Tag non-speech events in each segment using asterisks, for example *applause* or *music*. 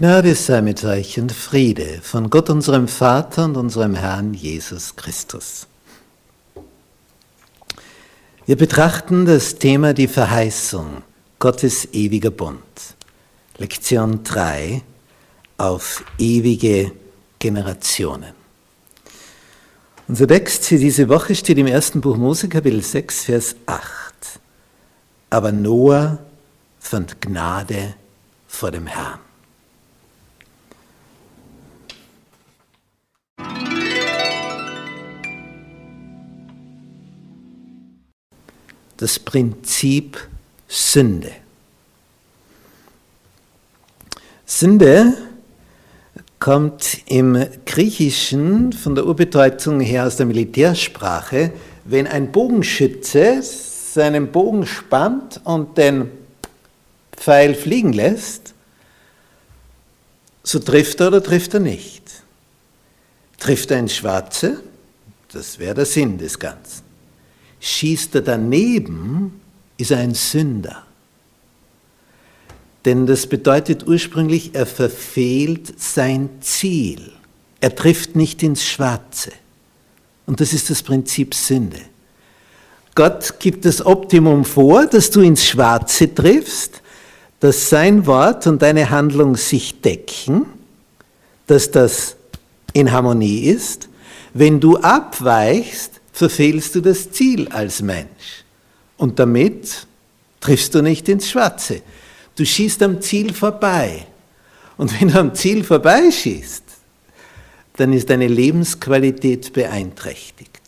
Gnade sei mit euch und Friede von Gott unserem Vater und unserem Herrn Jesus Christus. Wir betrachten das Thema die Verheißung, Gottes ewiger Bund. Lektion 3 auf ewige Generationen. Unser Text für diese Woche steht im ersten Buch Mose, Kapitel 6, Vers 8. Aber Noah fand Gnade vor dem Herrn. das Prinzip Sünde. Sünde kommt im Griechischen von der Urbedeutung her aus der Militärsprache, wenn ein Bogenschütze seinen Bogen spannt und den Pfeil fliegen lässt, so trifft er oder trifft er nicht. Trifft er ins Schwarze, das wäre der Sinn des Ganzen schießt er daneben, ist er ein Sünder. Denn das bedeutet ursprünglich, er verfehlt sein Ziel. Er trifft nicht ins Schwarze. Und das ist das Prinzip Sünde. Gott gibt das Optimum vor, dass du ins Schwarze triffst, dass sein Wort und deine Handlung sich decken, dass das in Harmonie ist. Wenn du abweichst, verfehlst du das Ziel als Mensch. Und damit triffst du nicht ins Schwarze. Du schießt am Ziel vorbei. Und wenn du am Ziel vorbeischießt, dann ist deine Lebensqualität beeinträchtigt.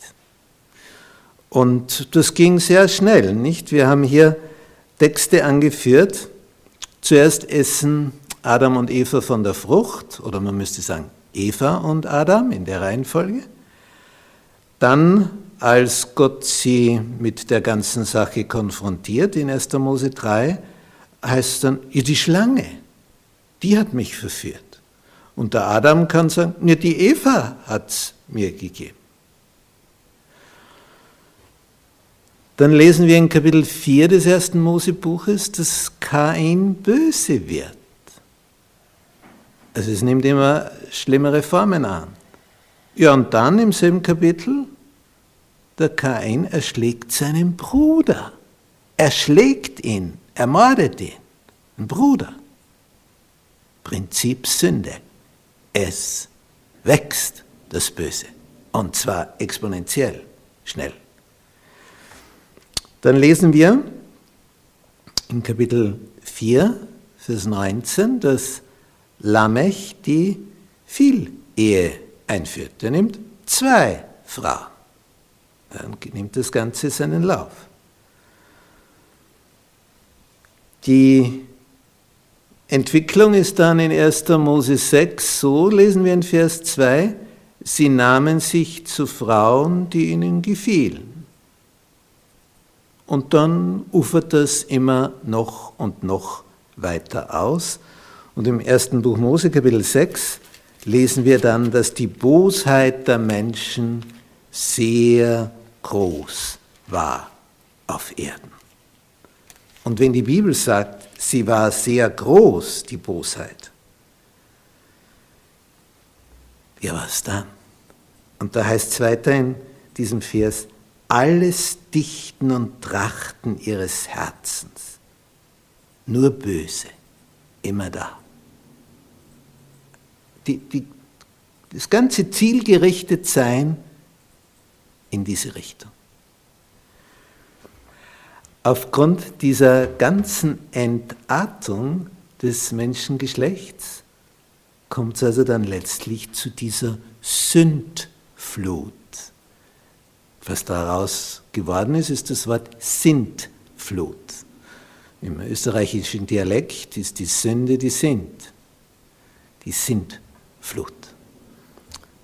Und das ging sehr schnell, nicht? Wir haben hier Texte angeführt. Zuerst essen Adam und Eva von der Frucht, oder man müsste sagen Eva und Adam in der Reihenfolge. Dann, als Gott sie mit der ganzen Sache konfrontiert in 1. Mose 3, heißt dann, ja, die Schlange, die hat mich verführt. Und der Adam kann sagen, ja, die Eva hat es mir gegeben. Dann lesen wir in Kapitel 4 des ersten Mosebuches, dass Kain böse wird. Also es nimmt immer schlimmere Formen an. Ja, und dann im selben Kapitel der Kain erschlägt seinen Bruder. Er schlägt ihn, ermordet ihn. Ein Bruder. Prinzip Sünde. Es wächst, das Böse. Und zwar exponentiell, schnell. Dann lesen wir in Kapitel 4, Vers 19, dass Lamech die Vielehe einführt. Er nimmt zwei Frauen dann nimmt das Ganze seinen Lauf. Die Entwicklung ist dann in 1. Mose 6 so, lesen wir in Vers 2, sie nahmen sich zu Frauen, die ihnen gefielen. Und dann ufert das immer noch und noch weiter aus. Und im ersten Buch Mose, Kapitel 6, lesen wir dann, dass die Bosheit der Menschen sehr groß war auf Erden. Und wenn die Bibel sagt, sie war sehr groß, die Bosheit, ja was dann? Und da heißt es weiter in diesem Vers, alles Dichten und Trachten ihres Herzens, nur böse, immer da. Die, die, das ganze zielgerichtet sein in diese Richtung. Aufgrund dieser ganzen Entartung des Menschengeschlechts kommt es also dann letztlich zu dieser Sündflut. Was daraus geworden ist, ist das Wort Sintflut. Im österreichischen Dialekt ist die Sünde die Sind, die Sintflut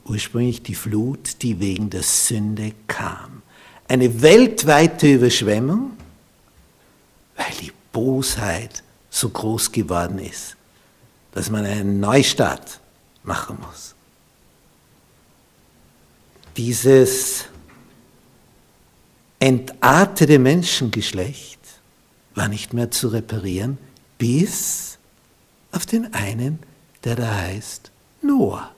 ursprünglich die Flut, die wegen der Sünde kam. Eine weltweite Überschwemmung, weil die Bosheit so groß geworden ist, dass man einen Neustart machen muss. Dieses entartete Menschengeschlecht war nicht mehr zu reparieren, bis auf den einen, der da heißt Noah.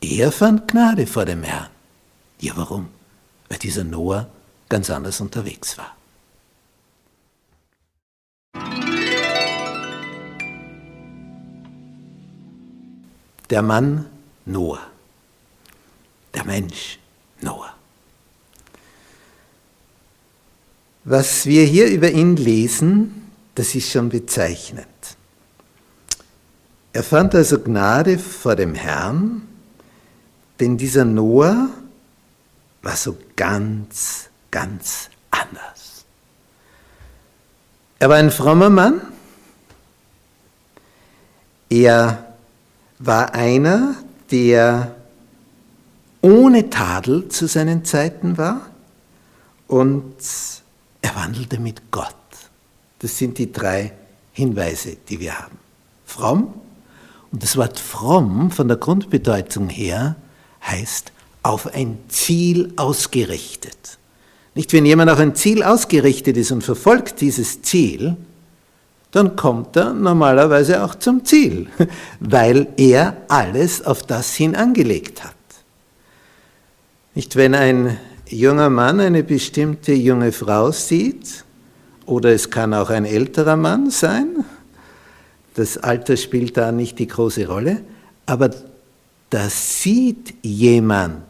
Er fand Gnade vor dem Herrn. Ja, warum? Weil dieser Noah ganz anders unterwegs war. Der Mann Noah. Der Mensch Noah. Was wir hier über ihn lesen, das ist schon bezeichnend. Er fand also Gnade vor dem Herrn, denn dieser Noah war so ganz, ganz anders. Er war ein frommer Mann. Er war einer, der ohne Tadel zu seinen Zeiten war und er wandelte mit Gott. Das sind die drei Hinweise, die wir haben. Fromm, und das Wort fromm von der Grundbedeutung her heißt auf ein Ziel ausgerichtet. Nicht, wenn jemand auf ein Ziel ausgerichtet ist und verfolgt dieses Ziel, dann kommt er normalerweise auch zum Ziel, *laughs* weil er alles auf das hin angelegt hat. Nicht, wenn ein junger Mann eine bestimmte junge Frau sieht, oder es kann auch ein älterer Mann sein, das Alter spielt da nicht die große Rolle, aber da sieht jemand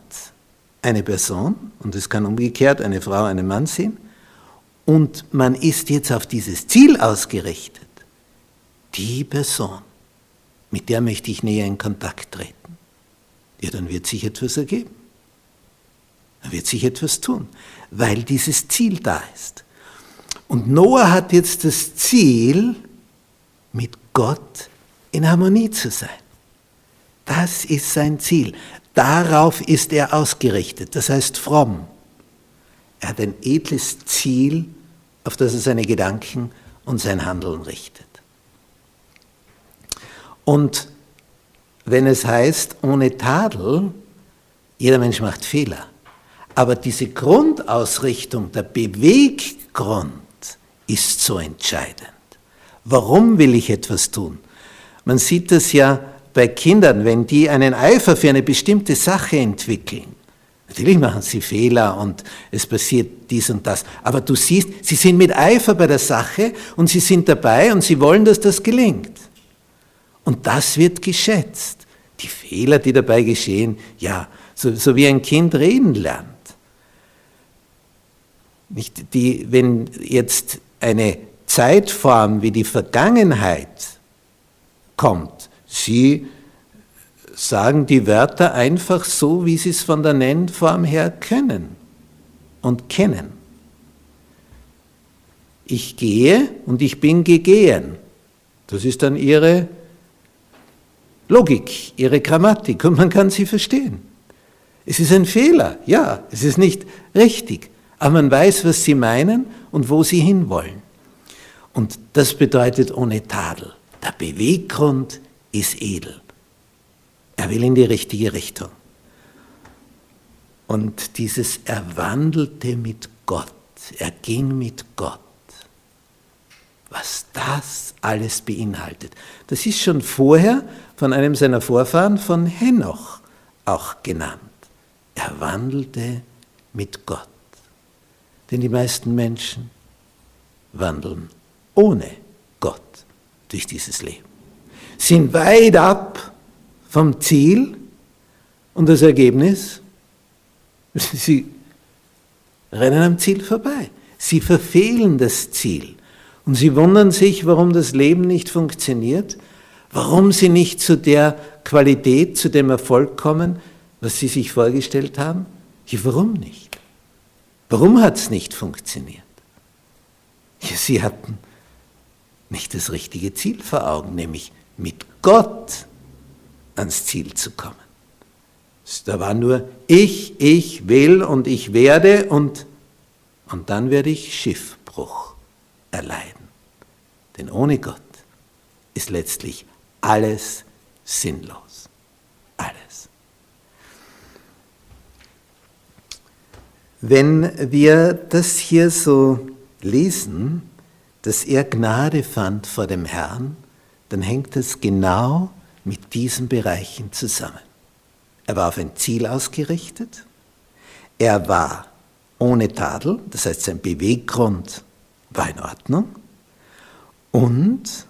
eine Person, und es kann umgekehrt eine Frau einen Mann sehen, und man ist jetzt auf dieses Ziel ausgerichtet. Die Person, mit der möchte ich näher in Kontakt treten. Ja, dann wird sich etwas ergeben. Dann wird sich etwas tun, weil dieses Ziel da ist. Und Noah hat jetzt das Ziel, mit Gott in Harmonie zu sein. Das ist sein Ziel. Darauf ist er ausgerichtet. Das heißt fromm. Er hat ein edles Ziel, auf das er seine Gedanken und sein Handeln richtet. Und wenn es heißt, ohne Tadel, jeder Mensch macht Fehler. Aber diese Grundausrichtung, der Beweggrund ist so entscheidend. Warum will ich etwas tun? Man sieht das ja bei Kindern, wenn die einen Eifer für eine bestimmte Sache entwickeln. Natürlich machen sie Fehler und es passiert dies und das. Aber du siehst, sie sind mit Eifer bei der Sache und sie sind dabei und sie wollen, dass das gelingt. Und das wird geschätzt. Die Fehler, die dabei geschehen, ja, so, so wie ein Kind reden lernt. Nicht die, wenn jetzt eine Zeitform wie die Vergangenheit kommt. Sie sagen die Wörter einfach so, wie sie es von der Nennform her können und kennen. Ich gehe und ich bin gegehen. Das ist dann ihre Logik, ihre Grammatik und man kann sie verstehen. Es ist ein Fehler, ja, es ist nicht richtig, aber man weiß, was sie meinen und wo sie hinwollen. Und das bedeutet ohne Tadel. Der Beweggrund ist edel. Er will in die richtige Richtung. Und dieses Erwandelte mit Gott, er ging mit Gott, was das alles beinhaltet, das ist schon vorher von einem seiner Vorfahren, von Henoch, auch genannt. Er wandelte mit Gott. Denn die meisten Menschen wandeln ohne Gott durch dieses Leben. Sind weit ab vom Ziel und das Ergebnis, *laughs* sie rennen am Ziel vorbei. Sie verfehlen das Ziel und sie wundern sich, warum das Leben nicht funktioniert, warum sie nicht zu der Qualität, zu dem Erfolg kommen, was sie sich vorgestellt haben. Ja, warum nicht? Warum hat es nicht funktioniert? Ja, sie hatten nicht das richtige Ziel vor Augen, nämlich mit Gott ans Ziel zu kommen. Da war nur ich, ich will und ich werde und, und dann werde ich Schiffbruch erleiden. Denn ohne Gott ist letztlich alles sinnlos. Alles. Wenn wir das hier so lesen, dass er Gnade fand vor dem Herrn, dann hängt es genau mit diesen Bereichen zusammen. Er war auf ein Ziel ausgerichtet, er war ohne Tadel, das heißt sein Beweggrund war in Ordnung und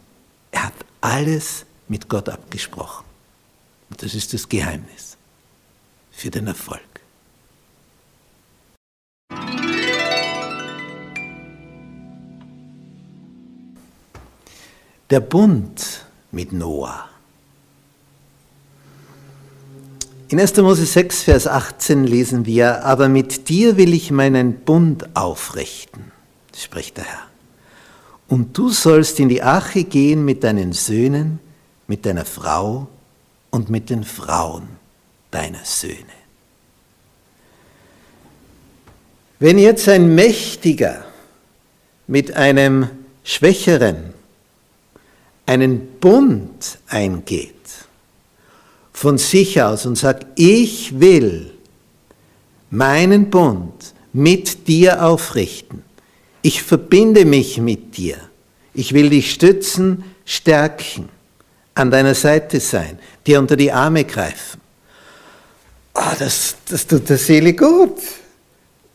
er hat alles mit Gott abgesprochen. Und das ist das Geheimnis für den Erfolg. Der Bund mit Noah. In 1. Mose 6, Vers 18 lesen wir, aber mit dir will ich meinen Bund aufrichten, spricht der Herr. Und du sollst in die Arche gehen mit deinen Söhnen, mit deiner Frau und mit den Frauen deiner Söhne. Wenn jetzt ein Mächtiger mit einem Schwächeren einen Bund eingeht, von sich aus und sagt, ich will meinen Bund mit dir aufrichten, ich verbinde mich mit dir, ich will dich stützen, stärken, an deiner Seite sein, dir unter die Arme greifen. Oh, das, das tut der Seele gut.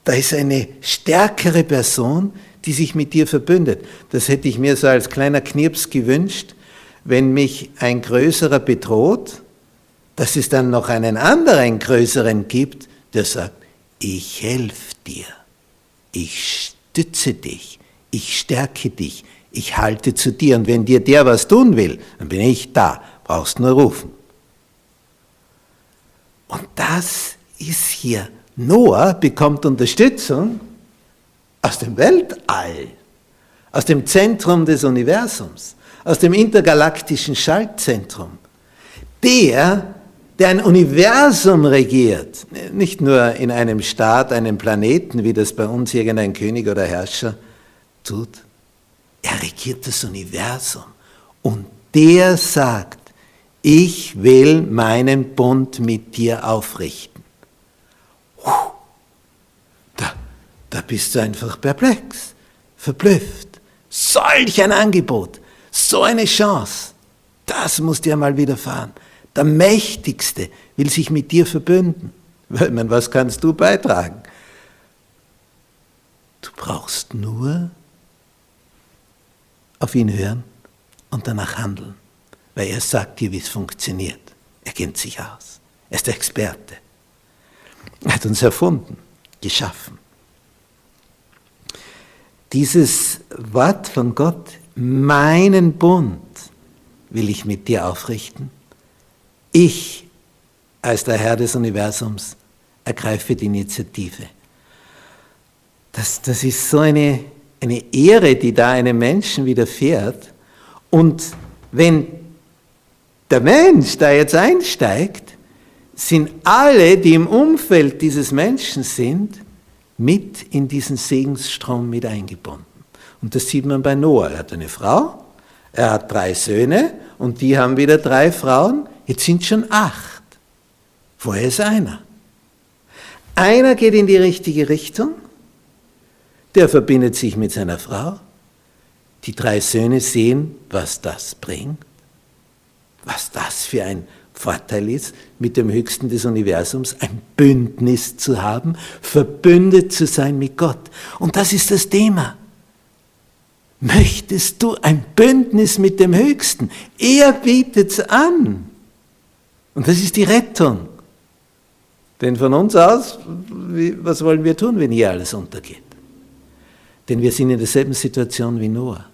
Da ist eine stärkere Person, die sich mit dir verbündet. Das hätte ich mir so als kleiner Knirps gewünscht, wenn mich ein Größerer bedroht, dass es dann noch einen anderen Größeren gibt, der sagt, ich helfe dir, ich stütze dich, ich stärke dich, ich halte zu dir. Und wenn dir der was tun will, dann bin ich da, brauchst nur rufen. Und das ist hier. Noah bekommt Unterstützung aus dem Weltall, aus dem Zentrum des Universums, aus dem intergalaktischen Schaltzentrum. Der, der ein Universum regiert, nicht nur in einem Staat, einem Planeten, wie das bei uns irgendein König oder Herrscher tut. Er regiert das Universum und der sagt, ich will meinen Bund mit dir aufrichten. Da bist du einfach perplex, verblüfft. Solch ein Angebot, so eine Chance, das muss dir mal widerfahren. Der Mächtigste will sich mit dir verbünden. Was kannst du beitragen? Du brauchst nur auf ihn hören und danach handeln, weil er sagt dir, wie es funktioniert. Er kennt sich aus. Er ist der Experte. Er hat uns erfunden, geschaffen dieses Wort von Gott, meinen Bund will ich mit dir aufrichten. Ich, als der Herr des Universums, ergreife die Initiative. Das, das ist so eine, eine Ehre, die da einem Menschen widerfährt. Und wenn der Mensch da jetzt einsteigt, sind alle, die im Umfeld dieses Menschen sind, mit in diesen Segensstrom mit eingebunden. Und das sieht man bei Noah. Er hat eine Frau, er hat drei Söhne und die haben wieder drei Frauen. Jetzt sind schon acht. Vorher ist einer. Einer geht in die richtige Richtung, der verbindet sich mit seiner Frau. Die drei Söhne sehen, was das bringt, was das für ein Vorteil ist, mit dem Höchsten des Universums ein Bündnis zu haben, verbündet zu sein mit Gott. Und das ist das Thema. Möchtest du ein Bündnis mit dem Höchsten? Er bietet es an. Und das ist die Rettung. Denn von uns aus, was wollen wir tun, wenn hier alles untergeht? Denn wir sind in derselben Situation wie Noah.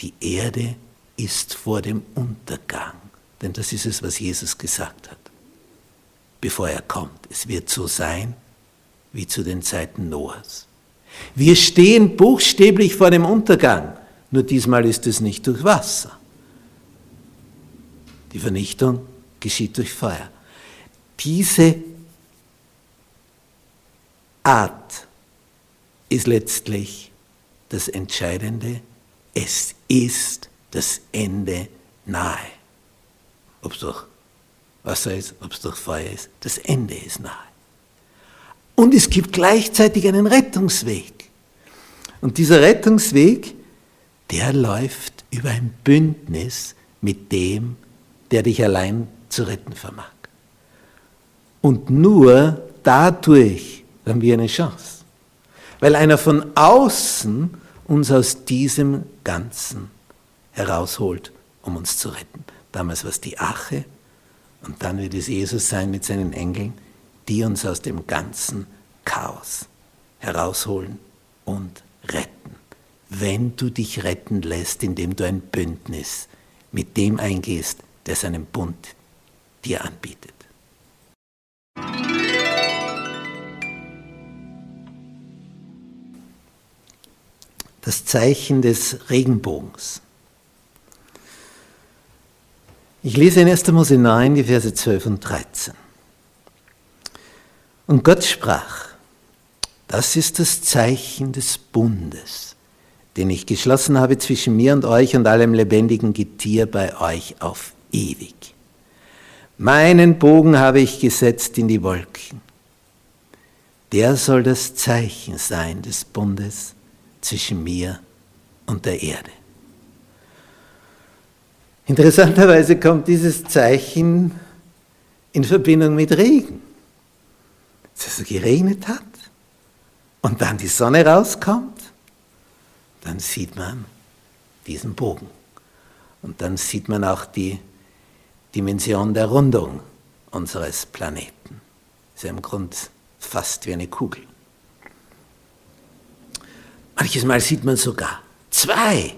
Die Erde ist vor dem Untergang. Denn das ist es, was Jesus gesagt hat, bevor er kommt. Es wird so sein wie zu den Zeiten Noahs. Wir stehen buchstäblich vor dem Untergang, nur diesmal ist es nicht durch Wasser. Die Vernichtung geschieht durch Feuer. Diese Art ist letztlich das Entscheidende es ist das Ende nahe. Ob es durch Wasser ist, ob es durch Feuer ist, das Ende ist nahe. Und es gibt gleichzeitig einen Rettungsweg. Und dieser Rettungsweg, der läuft über ein Bündnis mit dem, der dich allein zu retten vermag. Und nur dadurch haben wir eine Chance. Weil einer von außen uns aus diesem Ganzen herausholt, um uns zu retten. Damals war es die Ache und dann wird es Jesus sein mit seinen Engeln, die uns aus dem ganzen Chaos herausholen und retten. Wenn du dich retten lässt, indem du ein Bündnis mit dem eingehst, der seinen Bund dir anbietet. Das Zeichen des Regenbogens. Ich lese in 1. Mose 9, die Verse 12 und 13. Und Gott sprach, das ist das Zeichen des Bundes, den ich geschlossen habe zwischen mir und euch und allem lebendigen Getier bei euch auf ewig. Meinen Bogen habe ich gesetzt in die Wolken. Der soll das Zeichen sein des Bundes zwischen mir und der Erde. Interessanterweise kommt dieses Zeichen in Verbindung mit Regen. Dass es geregnet hat und dann die Sonne rauskommt, dann sieht man diesen Bogen. Und dann sieht man auch die Dimension der Rundung unseres Planeten. Ist ja im Grunde fast wie eine Kugel. Manches Mal sieht man sogar zwei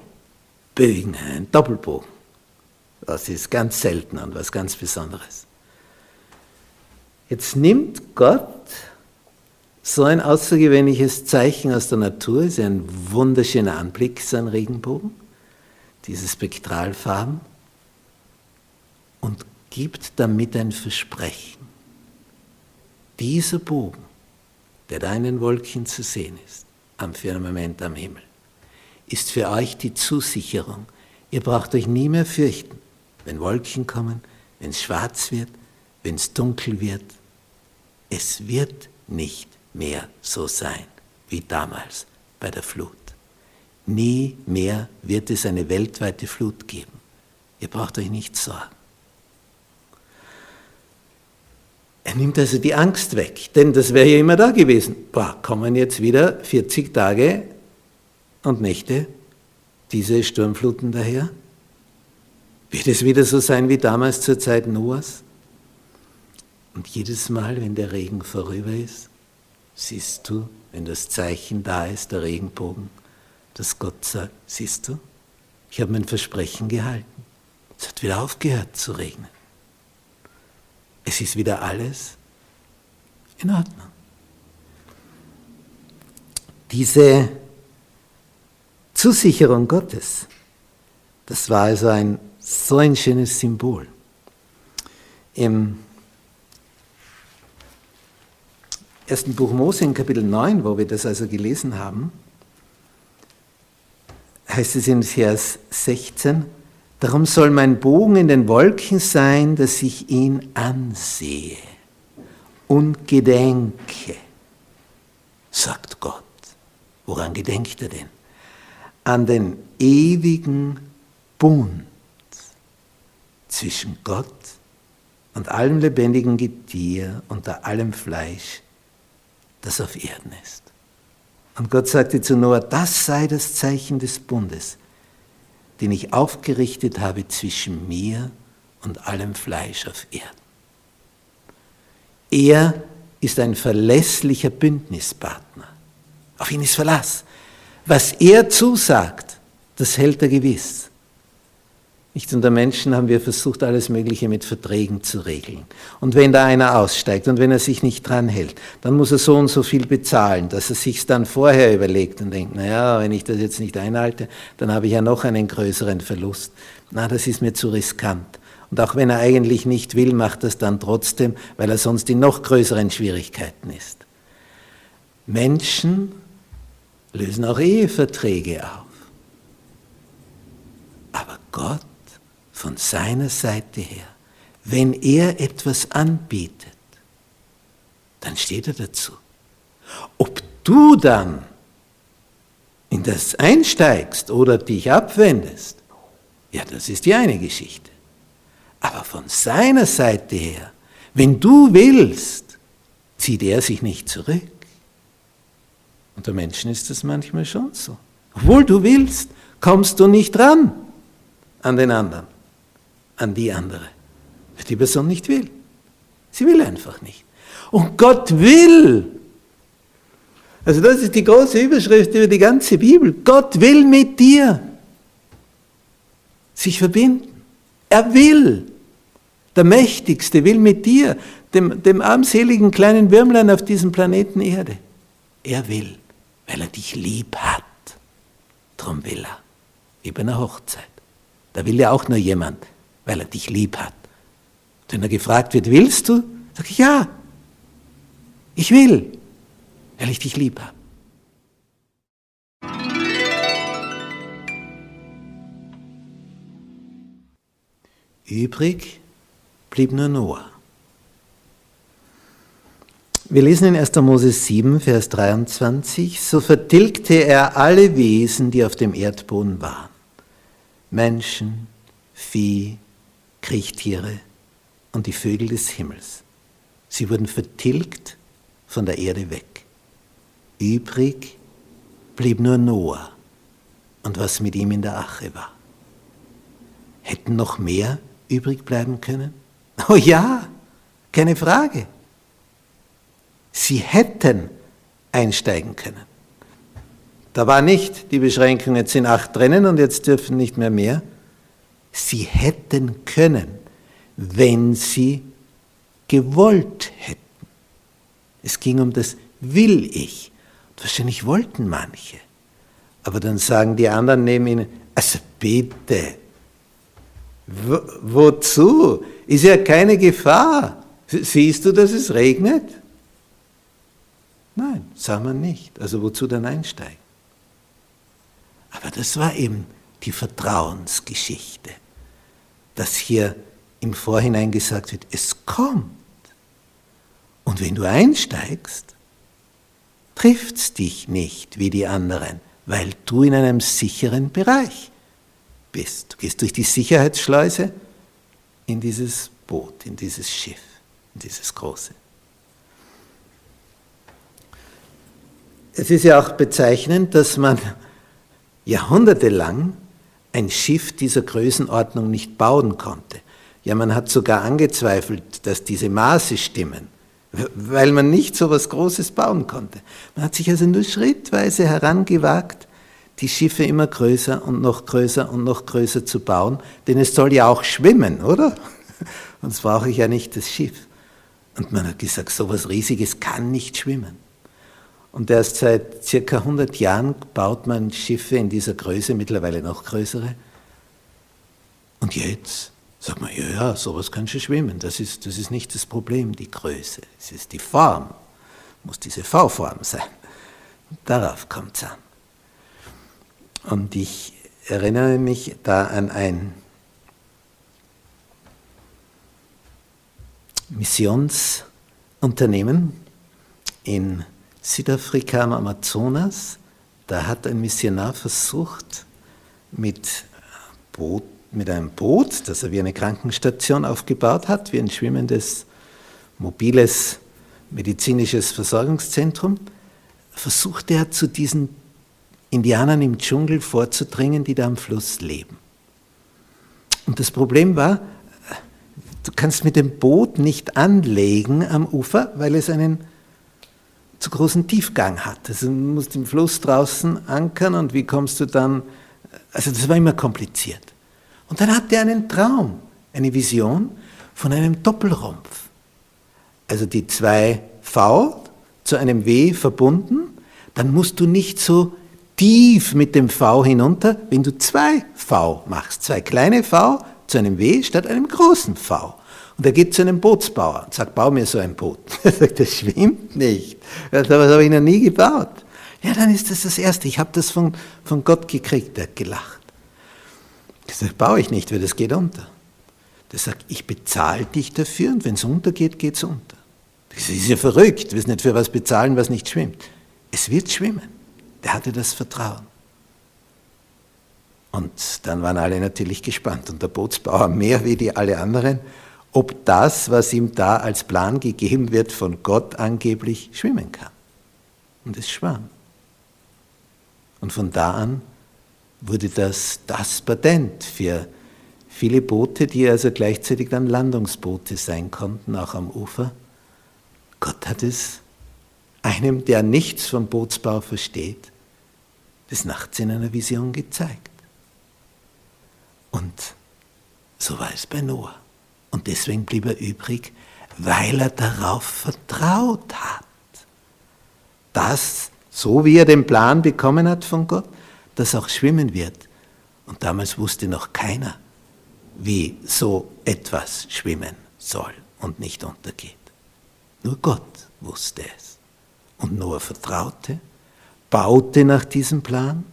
Bögen, einen Doppelbogen. Das ist ganz selten und was ganz Besonderes. Jetzt nimmt Gott so ein außergewöhnliches Zeichen aus der Natur, ist ein wunderschöner Anblick, sein Regenbogen, diese Spektralfarben, und gibt damit ein Versprechen. Dieser Bogen, der da in den Wolken zu sehen ist, am Firmament am Himmel, ist für euch die Zusicherung. Ihr braucht euch nie mehr fürchten wenn Wolken kommen, wenn es schwarz wird, wenn es dunkel wird. Es wird nicht mehr so sein wie damals bei der Flut. Nie mehr wird es eine weltweite Flut geben. Ihr braucht euch nicht sorgen. Er nimmt also die Angst weg, denn das wäre ja immer da gewesen. Boah, kommen jetzt wieder 40 Tage und Nächte diese Sturmfluten daher? Wird es wieder so sein wie damals zur Zeit Noahs? Und jedes Mal, wenn der Regen vorüber ist, siehst du, wenn das Zeichen da ist, der Regenbogen, dass Gott sagt, siehst du, ich habe mein Versprechen gehalten. Es hat wieder aufgehört zu regnen. Es ist wieder alles in Ordnung. Diese Zusicherung Gottes, das war also ein so ein schönes Symbol. Im ersten Buch Mose in Kapitel 9, wo wir das also gelesen haben, heißt es in Vers 16, darum soll mein Bogen in den Wolken sein, dass ich ihn ansehe und gedenke, sagt Gott. Woran gedenkt er denn? An den ewigen Bund zwischen Gott und allem lebendigen Getier unter allem Fleisch, das auf Erden ist. Und Gott sagte zu Noah, das sei das Zeichen des Bundes, den ich aufgerichtet habe zwischen mir und allem Fleisch auf Erden. Er ist ein verlässlicher Bündnispartner. Auf ihn ist Verlass. Was er zusagt, das hält er gewiss. Nicht unter Menschen haben wir versucht, alles Mögliche mit Verträgen zu regeln. Und wenn da einer aussteigt und wenn er sich nicht dran hält, dann muss er so und so viel bezahlen, dass er sich dann vorher überlegt und denkt, naja, wenn ich das jetzt nicht einhalte, dann habe ich ja noch einen größeren Verlust. Na, das ist mir zu riskant. Und auch wenn er eigentlich nicht will, macht er es dann trotzdem, weil er sonst in noch größeren Schwierigkeiten ist. Menschen lösen auch Eheverträge auf. Gott von seiner Seite her, wenn er etwas anbietet, dann steht er dazu. Ob du dann in das einsteigst oder dich abwendest, ja, das ist die eine Geschichte. Aber von seiner Seite her, wenn du willst, zieht er sich nicht zurück. Unter Menschen ist das manchmal schon so. Obwohl du willst, kommst du nicht ran an den anderen, an die andere. Weil die Person nicht will. Sie will einfach nicht. Und Gott will. Also das ist die große Überschrift über die ganze Bibel. Gott will mit dir sich verbinden. Er will. Der Mächtigste will mit dir, dem, dem armseligen kleinen Würmlein auf diesem Planeten Erde. Er will, weil er dich lieb hat. Drum will er. Wie bei einer Hochzeit. Da will ja auch nur jemand, weil er dich lieb hat. Wenn er gefragt wird, willst du? Sag ich ja. Ich will, weil ich dich lieb habe. Übrig blieb nur Noah. Wir lesen in 1. Mose 7, Vers 23, so vertilgte er alle Wesen, die auf dem Erdboden waren. Menschen, Vieh, Kriechtiere und die Vögel des Himmels. Sie wurden vertilgt von der Erde weg. Übrig blieb nur Noah und was mit ihm in der Ache war. Hätten noch mehr übrig bleiben können? *laughs* Oh ja, keine Frage. Sie hätten einsteigen können. Da war nicht die Beschränkung, jetzt sind acht drinnen und jetzt dürfen nicht mehr mehr. Sie hätten können, wenn sie gewollt hätten. Es ging um das Will ich. Wahrscheinlich wollten manche. Aber dann sagen die anderen neben ihnen, also bitte, wo, wozu? Ist ja keine Gefahr. Siehst du, dass es regnet? Nein, sah man nicht. Also wozu dann einsteigen? Aber das war eben die Vertrauensgeschichte, dass hier im Vorhinein gesagt wird, es kommt. Und wenn du einsteigst, trifft es dich nicht wie die anderen, weil du in einem sicheren Bereich bist. Du gehst durch die Sicherheitsschleuse in dieses Boot, in dieses Schiff, in dieses große. Es ist ja auch bezeichnend, dass man jahrhundertelang ein Schiff dieser Größenordnung nicht bauen konnte. Ja, man hat sogar angezweifelt, dass diese Maße stimmen, weil man nicht so etwas Großes bauen konnte. Man hat sich also nur schrittweise herangewagt, die Schiffe immer größer und noch größer und noch größer zu bauen, denn es soll ja auch schwimmen, oder? *laughs* Sonst brauche ich ja nicht das Schiff. Und man hat gesagt, so etwas Riesiges kann nicht schwimmen. Und erst seit circa 100 Jahren baut man Schiffe in dieser Größe, mittlerweile noch größere. Und jetzt sagt man, ja, ja, sowas kann schon schwimmen. Das ist, das ist nicht das Problem, die Größe. Es ist die Form. Muss diese V-Form sein. Darauf kommt es an. Und ich erinnere mich da an ein Missionsunternehmen in Südafrika am Amazonas, da hat ein Missionar versucht, mit, Boot, mit einem Boot, das er wie eine Krankenstation aufgebaut hat, wie ein schwimmendes, mobiles medizinisches Versorgungszentrum, versucht er zu diesen Indianern im Dschungel vorzudringen, die da am Fluss leben. Und das Problem war, du kannst mit dem Boot nicht anlegen am Ufer, weil es einen zu großen Tiefgang hat. Also du musst im Fluss draußen ankern und wie kommst du dann, also das war immer kompliziert. Und dann hat er einen Traum, eine Vision von einem Doppelrumpf. Also die zwei V zu einem W verbunden, dann musst du nicht so tief mit dem V hinunter, wenn du zwei V machst, zwei kleine V zu einem W statt einem großen V. Und er geht zu einem Bootsbauer und sagt, bau mir so ein Boot. *laughs* Er sagt, das schwimmt nicht. Das habe ich noch nie gebaut. Ja, dann ist das das Erste. Ich habe das von, von Gott gekriegt. Er hat gelacht. Das baue ich nicht, weil das geht unter. Der sagt, ich bezahle dich dafür und wenn es untergeht, geht es unter. Das ist ja verrückt, wir nicht für was bezahlen, was nicht schwimmt. Es wird schwimmen. Der hatte das Vertrauen. Und dann waren alle natürlich gespannt und der Bootsbauer mehr wie die alle anderen, ob das, was ihm da als Plan gegeben wird, von Gott angeblich schwimmen kann. Und es schwamm. Und von da an wurde das das Patent für viele Boote, die also gleichzeitig dann Landungsboote sein konnten, auch am Ufer. Gott hat es einem, der nichts vom Bootsbau versteht, des Nachts in einer Vision gezeigt. Und so war es bei Noah. Und deswegen blieb er übrig, weil er darauf vertraut hat, dass, so wie er den Plan bekommen hat von Gott, das auch schwimmen wird. Und damals wusste noch keiner, wie so etwas schwimmen soll und nicht untergeht. Nur Gott wusste es. Und Noah vertraute, baute nach diesem Plan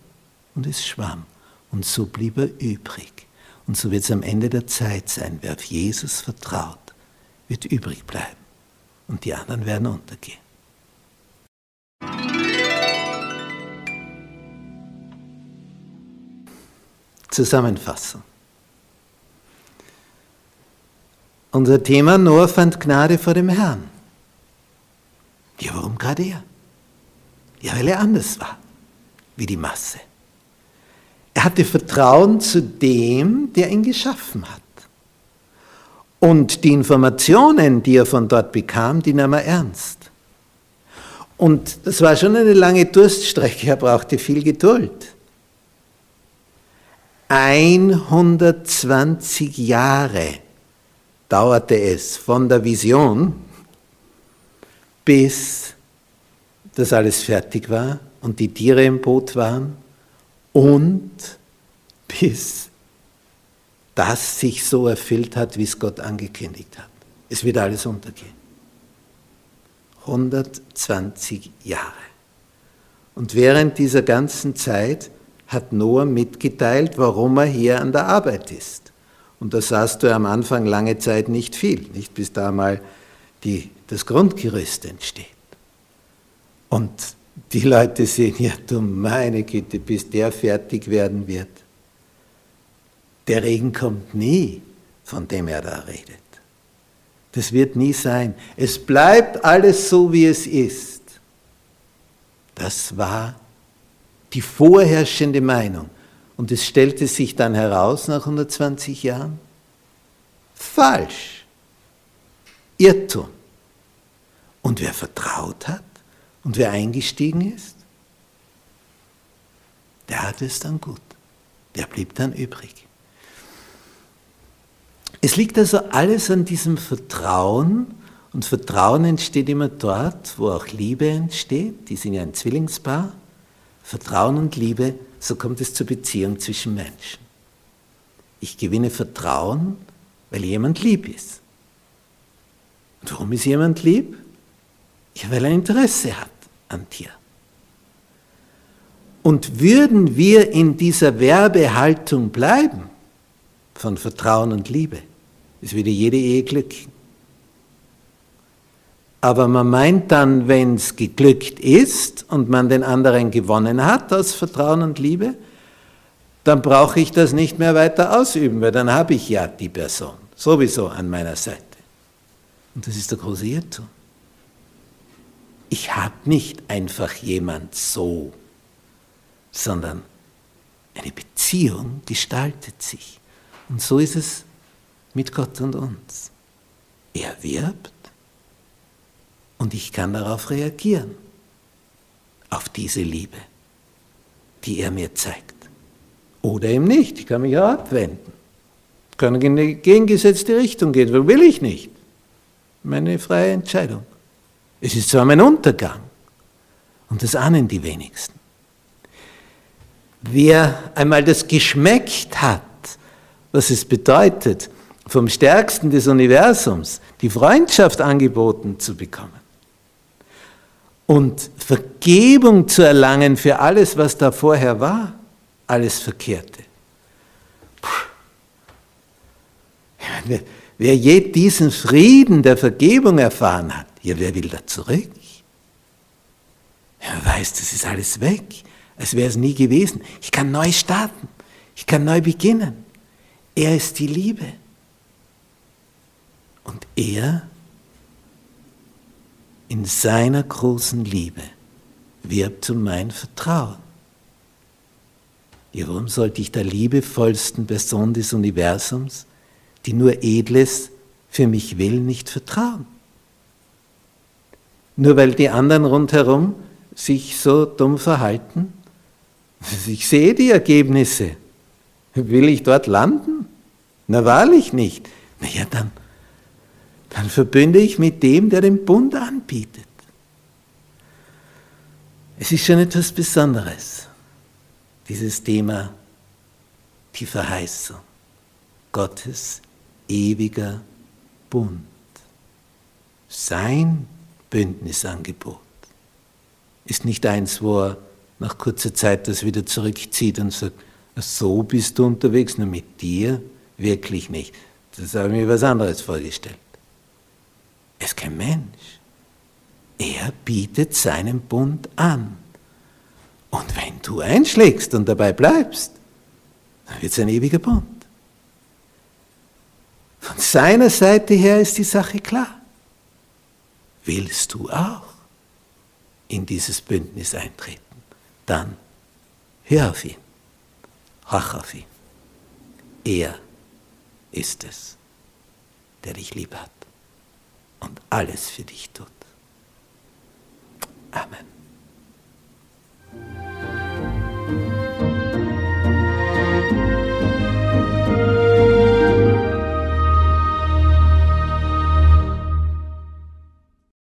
und es schwamm. Und so blieb er übrig. Und so wird es am Ende der Zeit sein. Wer auf Jesus vertraut, wird übrig bleiben. Und die anderen werden untergehen. Zusammenfassung. Unser Thema Noah fand Gnade vor dem Herrn. Ja, warum gerade er? Ja, weil er anders war, wie die Masse. Er hatte Vertrauen zu dem, der ihn geschaffen hat. Und die Informationen, die er von dort bekam, die nahm er ernst. Und das war schon eine lange Durststrecke, er brauchte viel Geduld. 120 Jahre dauerte es von der Vision, bis das alles fertig war und die Tiere im Boot waren und bis das sich so erfüllt hat, wie es Gott angekündigt hat. Es wird alles untergehen. 120 Jahre. Und während dieser ganzen Zeit hat Noah mitgeteilt, warum er hier an der Arbeit ist. Und da sahst du am Anfang lange Zeit nicht viel, nicht bis da mal die, das Grundgerüst entsteht. Und die Leute sehen, ja du meine Güte, bis der fertig werden wird. Der Regen kommt nie, von dem er da redet. Das wird nie sein. Es bleibt alles so, wie es ist. Das war die vorherrschende Meinung. Und es stellte sich dann heraus nach 120 Jahren, falsch, Irrtum. Und wer vertraut hat und wer eingestiegen ist, der hatte es dann gut. Der blieb dann übrig. Es liegt also alles an diesem Vertrauen und Vertrauen entsteht immer dort, wo auch Liebe entsteht. Die sind ja ein Zwillingspaar. Vertrauen und Liebe, so kommt es zur Beziehung zwischen Menschen. Ich gewinne Vertrauen, weil jemand lieb ist. Und warum ist jemand lieb? Ja, weil er Interesse hat dir. Und würden wir in dieser Werbehaltung bleiben von Vertrauen und Liebe, es würde jede Ehe glücken. Aber man meint dann, wenn es geglückt ist und man den anderen gewonnen hat aus Vertrauen und Liebe, dann brauche ich das nicht mehr weiter ausüben, weil dann habe ich ja die Person sowieso an meiner Seite. Und das ist der große Irrtum. Ich habe nicht einfach jemand so, sondern eine Beziehung gestaltet sich. Und so ist es mit Gott und uns. Er wirbt und ich kann darauf reagieren, auf diese Liebe, die er mir zeigt. Oder eben nicht, ich kann mich auch abwenden. Ich kann in die gegengesetzte Richtung gehen, will ich nicht. Meine freie Entscheidung. Es ist zwar mein Untergang, und das ahnen die wenigsten. Wer einmal das geschmeckt hat, was es bedeutet, vom Stärksten des Universums die Freundschaft angeboten zu bekommen, und Vergebung zu erlangen für alles, was da vorher war, alles Verkehrte. Puh Wer, je diesen Frieden der Vergebung erfahren hat, ja, wer will da zurück? Er weiß, das ist alles weg, als wäre es nie gewesen. Ich kann neu starten, ich kann neu beginnen. Er ist die Liebe. Und er in seiner großen Liebe wirbt um mein Vertrauen. Ja, warum sollte ich der liebevollsten Person des Universums, die nur Edles für mich will, nicht vertrauen? Nur weil die anderen rundherum sich so dumm verhalten? Ich sehe die Ergebnisse. Will ich dort landen? Na wahrlich nicht. Na ja, dann, dann verbünde ich mit dem, der den Bund anbietet. Es ist schon etwas Besonderes, dieses Thema, die Verheißung, Gottes ewiger Bund, sein Bündnisangebot ist nicht eins, wo er nach kurzer Zeit das wieder zurückzieht und sagt, so bist du unterwegs, nur mit dir wirklich nicht. Das habe ich mir was anderes vorgestellt. Er ist kein Mensch. Er bietet seinen Bund an. Und wenn du einschlägst und dabei bleibst, dann wird es ein ewiger Bund. Von seiner Seite her ist die Sache klar willst du auch in dieses Bündnis eintreten, dann hör auf ihn, hach auf ihn. Er ist es, der dich lieb hat und alles für dich tut. Amen.